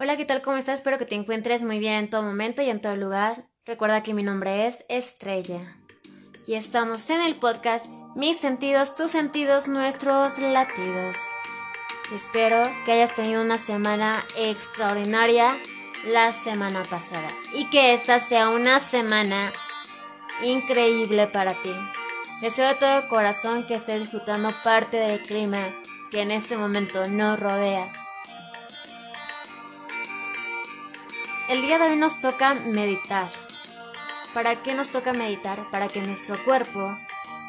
Hola, ¿qué tal? ¿Cómo estás? Espero que te encuentres muy bien en todo momento y en todo lugar. Recuerda que mi nombre es Estrella. Y estamos en el podcast Mis sentidos, tus sentidos, nuestros latidos. Espero que hayas tenido una semana extraordinaria la semana pasada y que esta sea una semana increíble para ti. Deseo de todo corazón que estés disfrutando parte del clima que en este momento nos rodea. El día de hoy nos toca meditar. ¿Para qué nos toca meditar? Para que nuestro cuerpo,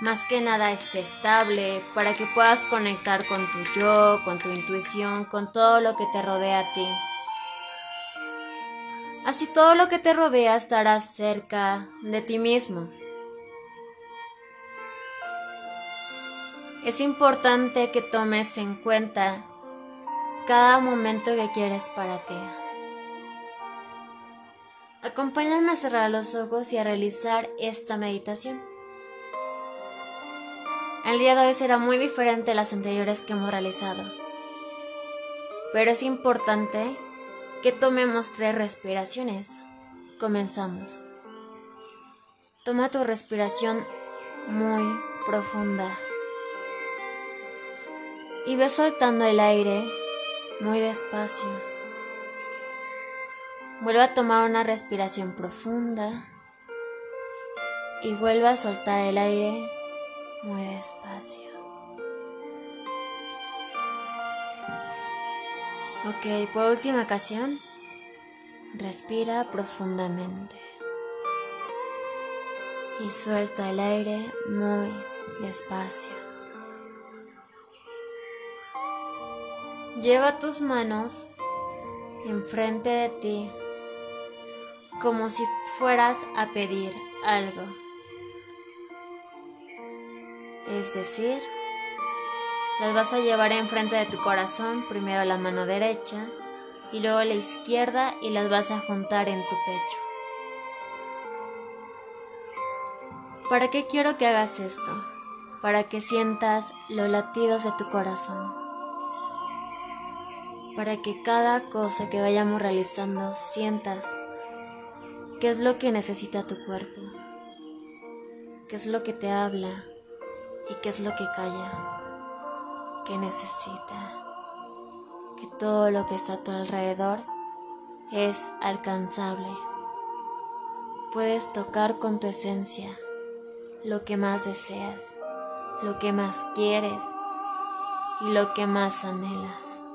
más que nada, esté estable, para que puedas conectar con tu yo, con tu intuición, con todo lo que te rodea a ti. Así todo lo que te rodea estará cerca de ti mismo. Es importante que tomes en cuenta cada momento que quieres para ti. Acompáñame a cerrar los ojos y a realizar esta meditación. El día de hoy será muy diferente a las anteriores que hemos realizado, pero es importante que tomemos tres respiraciones. Comenzamos. Toma tu respiración muy profunda y ve soltando el aire muy despacio. Vuelve a tomar una respiración profunda y vuelve a soltar el aire muy despacio. Ok, por última ocasión, respira profundamente y suelta el aire muy despacio. Lleva tus manos enfrente de ti como si fueras a pedir algo. Es decir, las vas a llevar enfrente de tu corazón, primero la mano derecha y luego la izquierda y las vas a juntar en tu pecho. ¿Para qué quiero que hagas esto? Para que sientas los latidos de tu corazón. Para que cada cosa que vayamos realizando sientas qué es lo que necesita tu cuerpo, qué es lo que te habla y qué es lo que calla que necesita, que todo lo que está a tu alrededor es alcanzable. Puedes tocar con tu esencia lo que más deseas, lo que más quieres y lo que más anhelas.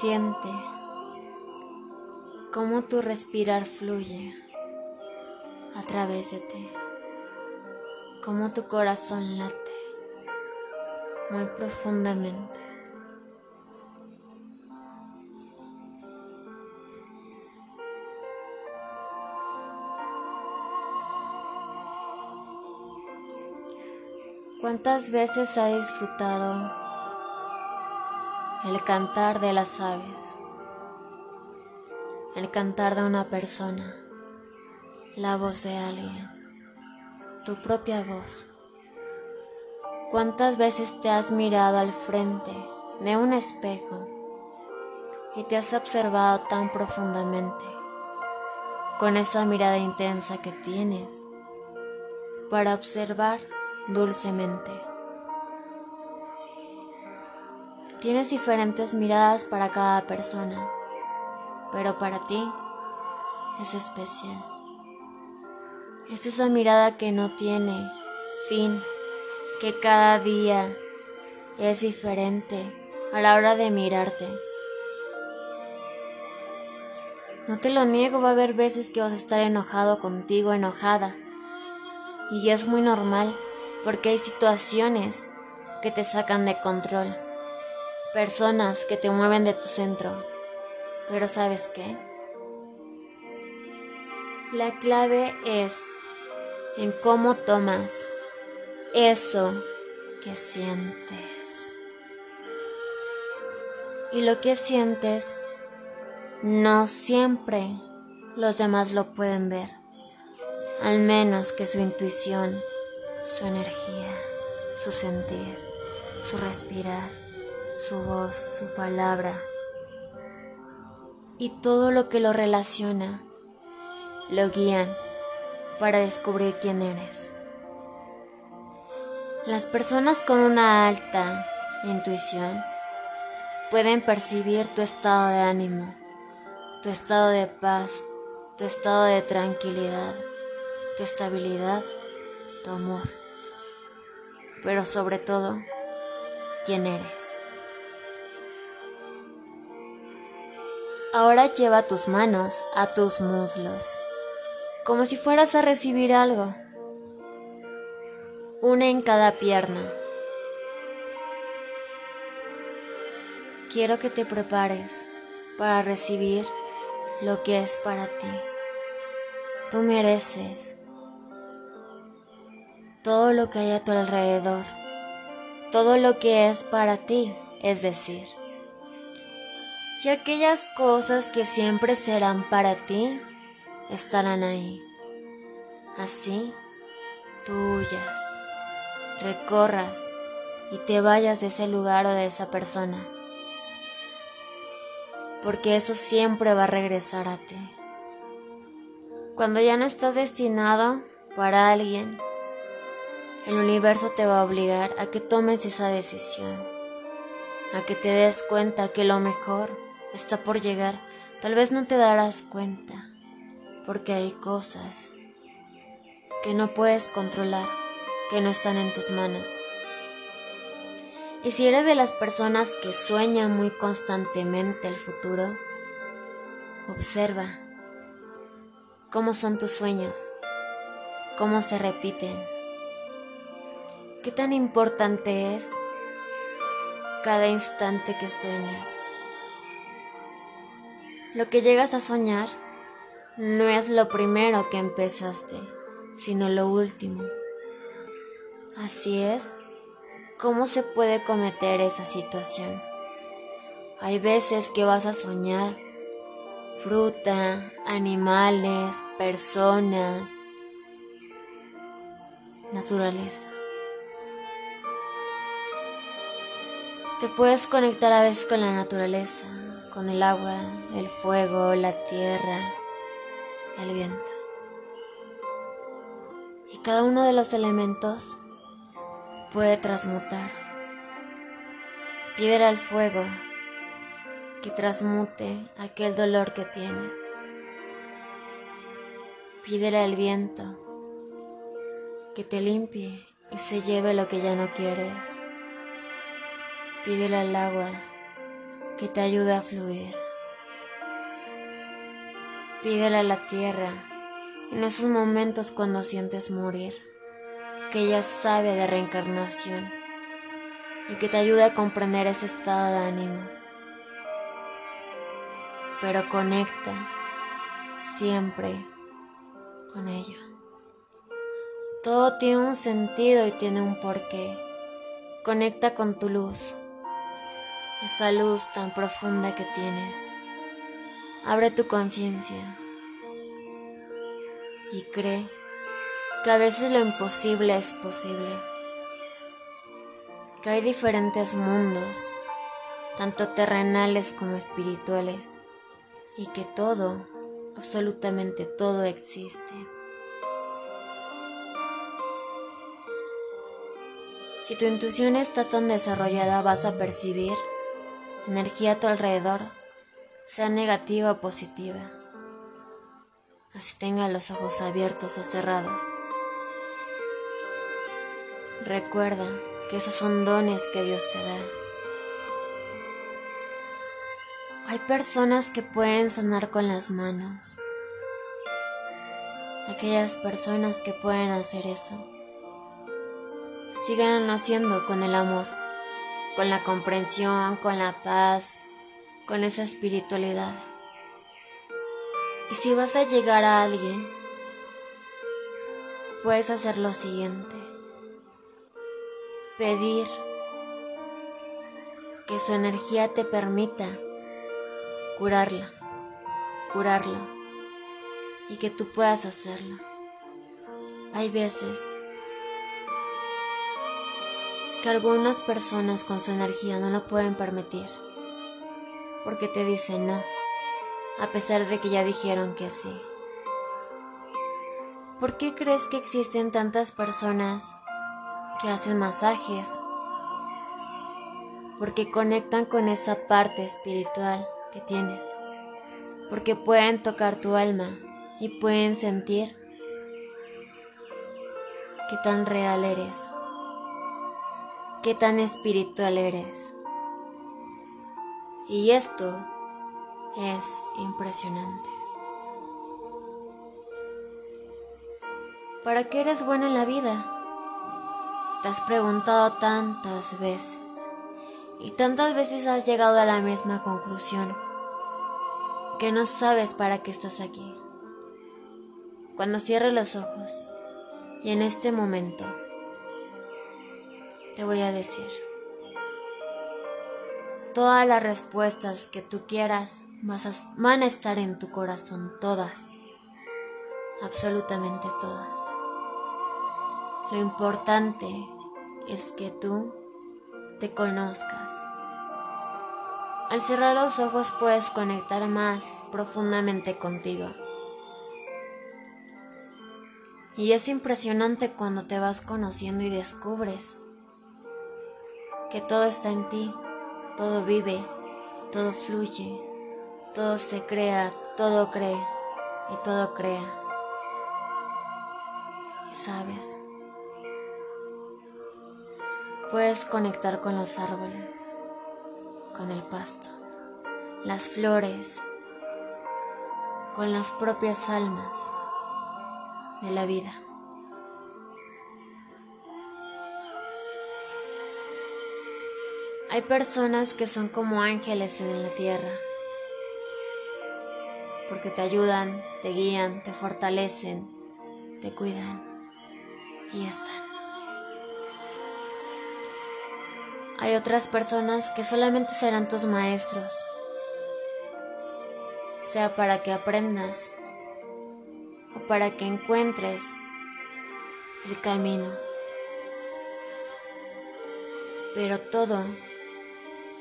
Siente cómo tu respirar fluye a través de ti cómo tu corazón late muy profundamente. ¿Cuántas veces ha disfrutado el cantar de las aves? El cantar de una persona, la voz de alguien tu propia voz. ¿Cuántas veces te has mirado al frente de un espejo y te has observado tan profundamente con esa mirada intensa que tienes para observar dulcemente? Tienes diferentes miradas para cada persona, pero para ti es especial. Es esa mirada que no tiene fin, que cada día es diferente a la hora de mirarte. No te lo niego, va a haber veces que vas a estar enojado contigo, enojada. Y es muy normal, porque hay situaciones que te sacan de control, personas que te mueven de tu centro. Pero ¿sabes qué? La clave es en cómo tomas eso que sientes. Y lo que sientes no siempre los demás lo pueden ver, al menos que su intuición, su energía, su sentir, su respirar su voz, su palabra y todo lo que lo relaciona lo guían para descubrir quién eres. Las personas con una alta intuición pueden percibir tu estado de ánimo, tu estado de paz, tu estado de tranquilidad, tu estabilidad, tu amor, pero sobre todo, quién eres. Ahora lleva tus manos a tus muslos, como si fueras a recibir algo. Una en cada pierna. Quiero que te prepares para recibir lo que es para ti. Tú mereces todo lo que hay a tu alrededor, todo lo que es para ti, es decir, y aquellas cosas que siempre serán para ti estarán ahí. Así, tuyas, recorras y te vayas de ese lugar o de esa persona. Porque eso siempre va a regresar a ti. Cuando ya no estás destinado para alguien, el universo te va a obligar a que tomes esa decisión, a que te des cuenta que lo mejor está por llegar, tal vez no te darás cuenta, porque hay cosas que no puedes controlar, que no están en tus manos. Y si eres de las personas que sueñan muy constantemente el futuro, observa cómo son tus sueños, cómo se repiten, qué tan importante es cada instante que sueñas. Lo que llegas a soñar no es lo primero que empezaste, sino lo último. Así es, ¿cómo se puede cometer esa situación? Hay veces que vas a soñar fruta, animales, personas, naturaleza. Te puedes conectar a veces con la naturaleza, con el agua, el fuego, la tierra, el viento. Y cada uno de los elementos puede transmutar. Pídele al fuego que transmute aquel dolor que tienes. Pídele al viento que te limpie y se lleve lo que ya no quieres. Pídele al agua que te ayude a fluir. Pídele a la tierra en esos momentos cuando sientes morir, que ella sabe de reencarnación y que te ayude a comprender ese estado de ánimo. Pero conecta siempre con ello. Todo tiene un sentido y tiene un porqué. Conecta con tu luz esa luz tan profunda que tienes. Abre tu conciencia y cree que a veces lo imposible es posible, que hay diferentes mundos, tanto terrenales como espirituales, y que todo, absolutamente todo existe. Si tu intuición está tan desarrollada vas a percibir energía a tu alrededor, sea negativa o positiva. Así tenga los ojos abiertos o cerrados. Recuerda que esos son dones que Dios te da. Hay personas que pueden sanar con las manos. Aquellas personas que pueden hacer eso, sigan haciendo con el amor con la comprensión, con la paz, con esa espiritualidad. Y si vas a llegar a alguien, puedes hacer lo siguiente. Pedir que su energía te permita curarla, curarlo, y que tú puedas hacerlo. Hay veces que algunas personas con su energía no lo pueden permitir, porque te dicen no, a pesar de que ya dijeron que sí. ¿Por qué crees que existen tantas personas que hacen masajes? Porque conectan con esa parte espiritual que tienes. Porque pueden tocar tu alma y pueden sentir qué tan real eres, qué tan espiritual eres. Y esto es impresionante. ¿Para qué eres bueno en la vida? Te has preguntado tantas veces y tantas veces has llegado a la misma conclusión que no sabes para qué estás aquí. Cuando cierres los ojos y en este momento te voy a decir todas las respuestas que tú quieras van a estar en tu corazón, todas, absolutamente todas. Lo importante es que tú te conozcas. Al cerrar los ojos puedes conectar más profundamente contigo. Y es impresionante cuando te vas conociendo y descubres que todo está en ti, todo vive, todo fluye, todo se crea, todo cree y todo crea. Y sabes, Puedes conectar con los árboles, con el pasto, las flores, con las propias almas de la vida. Hay personas que son como ángeles en la tierra, porque te ayudan, te guían, te fortalecen, te cuidan y están. Hay otras personas que solamente serán tus maestros, sea para que aprendas o para que encuentres el camino. Pero todo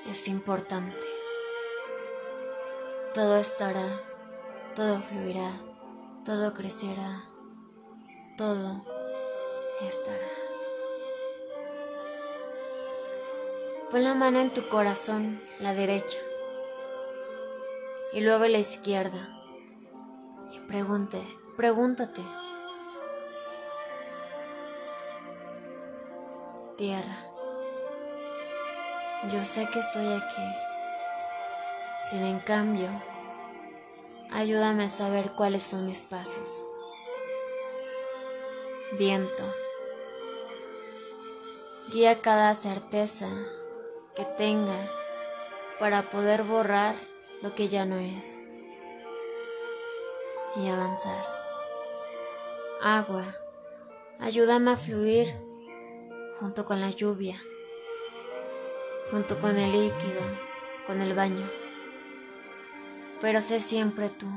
es importante. Todo estará, todo fluirá, todo crecerá, todo estará. Pon la mano en tu corazón, la derecha, y luego la izquierda. Y pregunte, pregúntate. Tierra, yo sé que estoy aquí. Sin en cambio, ayúdame a saber cuáles son mis pasos. Viento, guía cada certeza que tenga para poder borrar lo que ya no es y avanzar. Agua, ayúdame a fluir junto con la lluvia, junto con el líquido, con el baño. Pero sé siempre tú,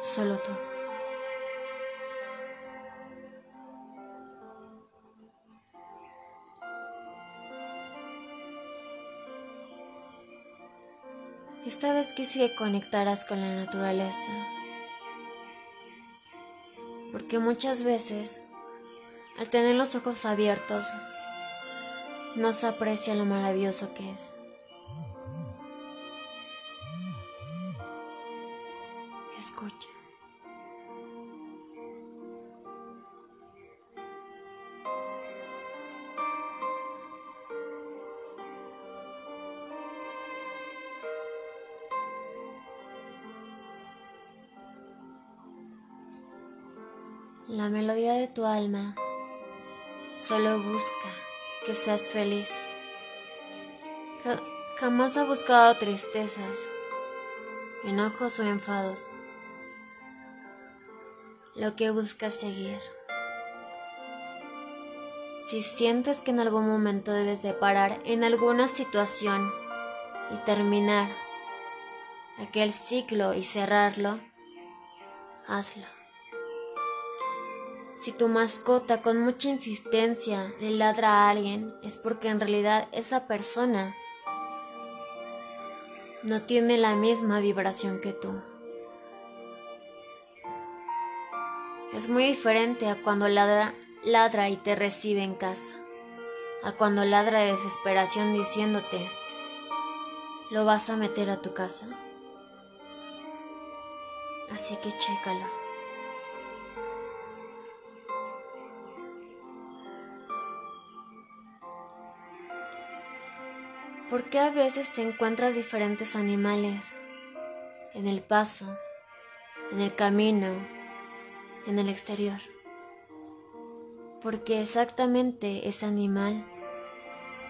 solo tú. Esta vez quise que conectaras con la naturaleza. Porque muchas veces, al tener los ojos abiertos, no se aprecia lo maravilloso que es. Escucha. La melodía de tu alma solo busca que seas feliz. Jamás ha buscado tristezas, enojos o enfados. Lo que busca es seguir. Si sientes que en algún momento debes de parar en alguna situación y terminar aquel ciclo y cerrarlo, hazlo. Si tu mascota con mucha insistencia le ladra a alguien, es porque en realidad esa persona no tiene la misma vibración que tú. Es muy diferente a cuando ladra, ladra y te recibe en casa, a cuando ladra de desesperación diciéndote, ¿lo vas a meter a tu casa? Así que chécalo. ¿Por qué a veces te encuentras diferentes animales en el paso, en el camino, en el exterior? Porque exactamente ese animal,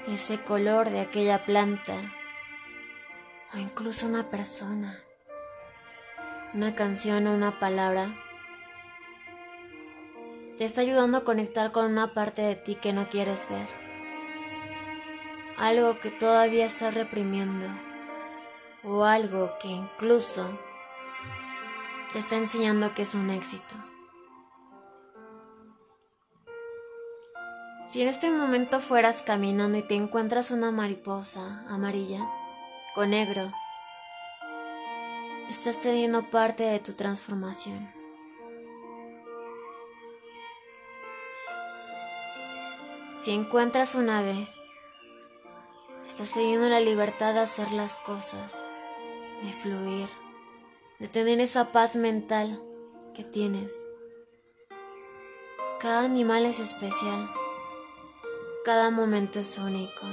ese color de aquella planta, o incluso una persona, una canción o una palabra, te está ayudando a conectar con una parte de ti que no quieres ver algo que todavía estás reprimiendo o algo que incluso te está enseñando que es un éxito. Si en este momento fueras caminando y te encuentras una mariposa amarilla con negro, estás teniendo parte de tu transformación. Si encuentras un ave Estás teniendo la libertad de hacer las cosas, de fluir, de tener esa paz mental que tienes. Cada animal es especial, cada momento es único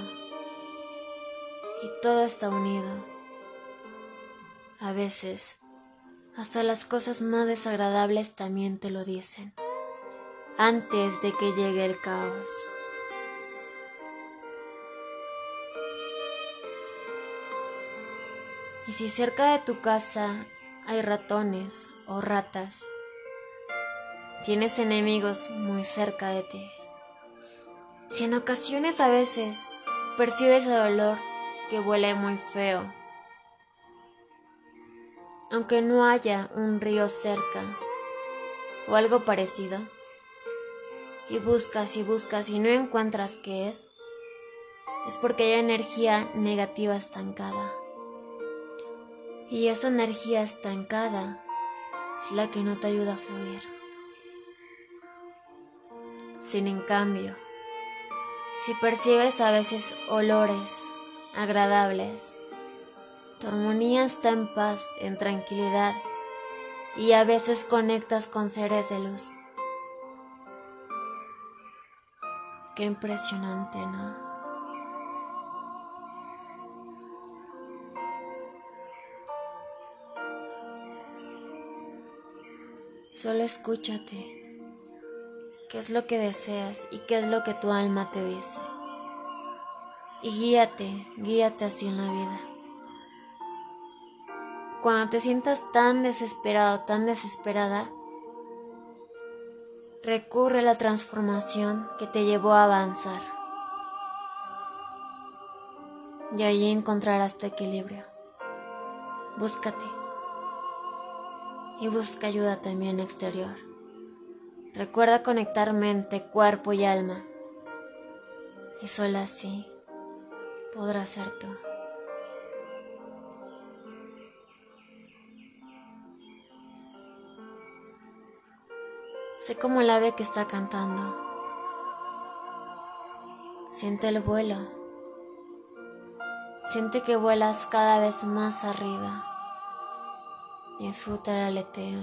y todo está unido. A veces, hasta las cosas más desagradables también te lo dicen, antes de que llegue el caos. Y si cerca de tu casa hay ratones o ratas, tienes enemigos muy cerca de ti. Si en ocasiones a veces percibes el olor que huele muy feo, aunque no haya un río cerca o algo parecido, y buscas y buscas y no encuentras qué es, es porque hay energía negativa estancada. Y esa energía estancada es la que no te ayuda a fluir. Sin en cambio, si percibes a veces olores agradables, tu armonía está en paz, en tranquilidad y a veces conectas con seres de luz. Qué impresionante, ¿no? Solo escúchate. ¿Qué es lo que deseas y qué es lo que tu alma te dice? Y guíate, guíate así en la vida. Cuando te sientas tan desesperado, tan desesperada, recurre a la transformación que te llevó a avanzar. Y ahí encontrarás tu equilibrio. Búscate y busca ayuda también exterior. Recuerda conectar mente, cuerpo y alma. Y solo así podrás ser tú. Sé como el ave que está cantando. Siente el vuelo. Siente que vuelas cada vez más arriba. Disfruta el aleteo.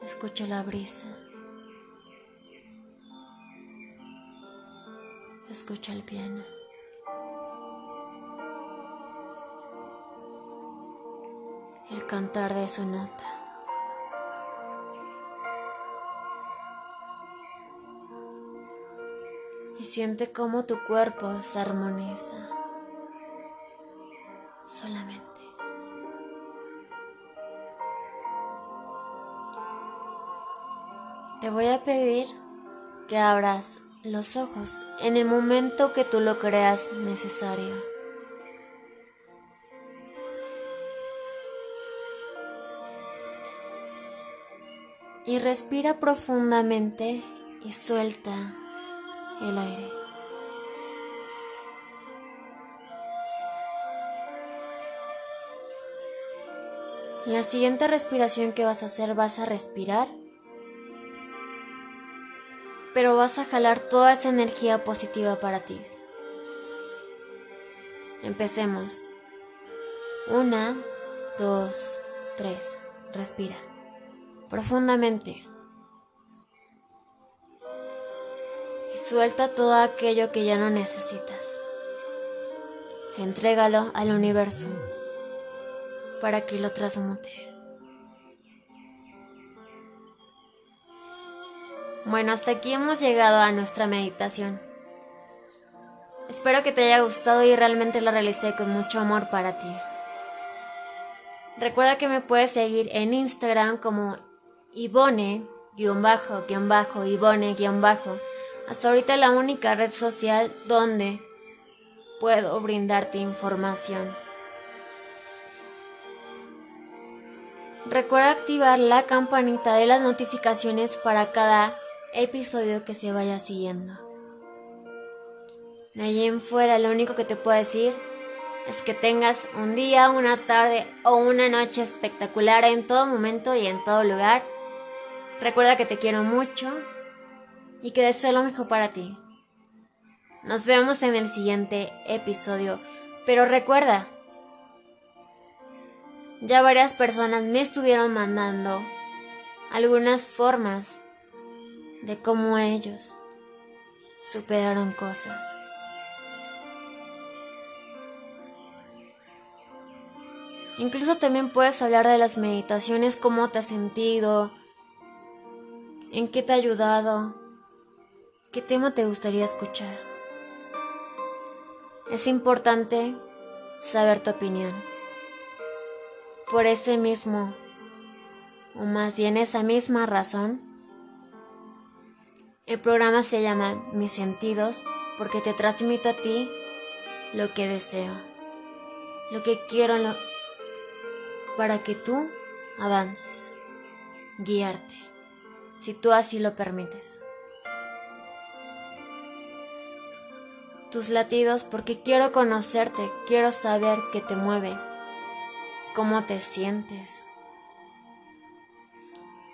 Escucha la brisa. Escucha el piano. El cantar de su nota. Y siente cómo tu cuerpo se armoniza. Solamente. Te voy a pedir que abras los ojos en el momento que tú lo creas necesario. Y respira profundamente y suelta el aire. La siguiente respiración que vas a hacer vas a respirar, pero vas a jalar toda esa energía positiva para ti. Empecemos. Una, dos, tres. Respira profundamente. Y suelta todo aquello que ya no necesitas. Entrégalo al universo para que lo transmute. Bueno, hasta aquí hemos llegado a nuestra meditación. Espero que te haya gustado y realmente la realicé con mucho amor para ti. Recuerda que me puedes seguir en Instagram como Ivone, guion bajo, guion bajo, Ivone, guion bajo. Hasta ahorita la única red social donde puedo brindarte información. Recuerda activar la campanita de las notificaciones para cada episodio que se vaya siguiendo. De allí en fuera, lo único que te puedo decir es que tengas un día, una tarde o una noche espectacular en todo momento y en todo lugar. Recuerda que te quiero mucho y que deseo lo mejor para ti. Nos vemos en el siguiente episodio, pero recuerda, ya varias personas me estuvieron mandando algunas formas de cómo ellos superaron cosas. Incluso también puedes hablar de las meditaciones, cómo te has sentido, en qué te ha ayudado, qué tema te gustaría escuchar. Es importante saber tu opinión. Por ese mismo, o más bien esa misma razón, el programa se llama Mis sentidos porque te transmito a ti lo que deseo, lo que quiero para que tú avances, guiarte, si tú así lo permites. Tus latidos porque quiero conocerte, quiero saber qué te mueve cómo te sientes.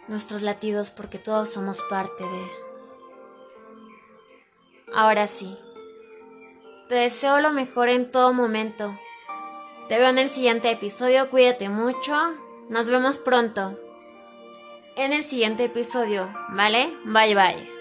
Nuestros latidos porque todos somos parte de... Ahora sí, te deseo lo mejor en todo momento. Te veo en el siguiente episodio, cuídate mucho. Nos vemos pronto. En el siguiente episodio, ¿vale? Bye bye.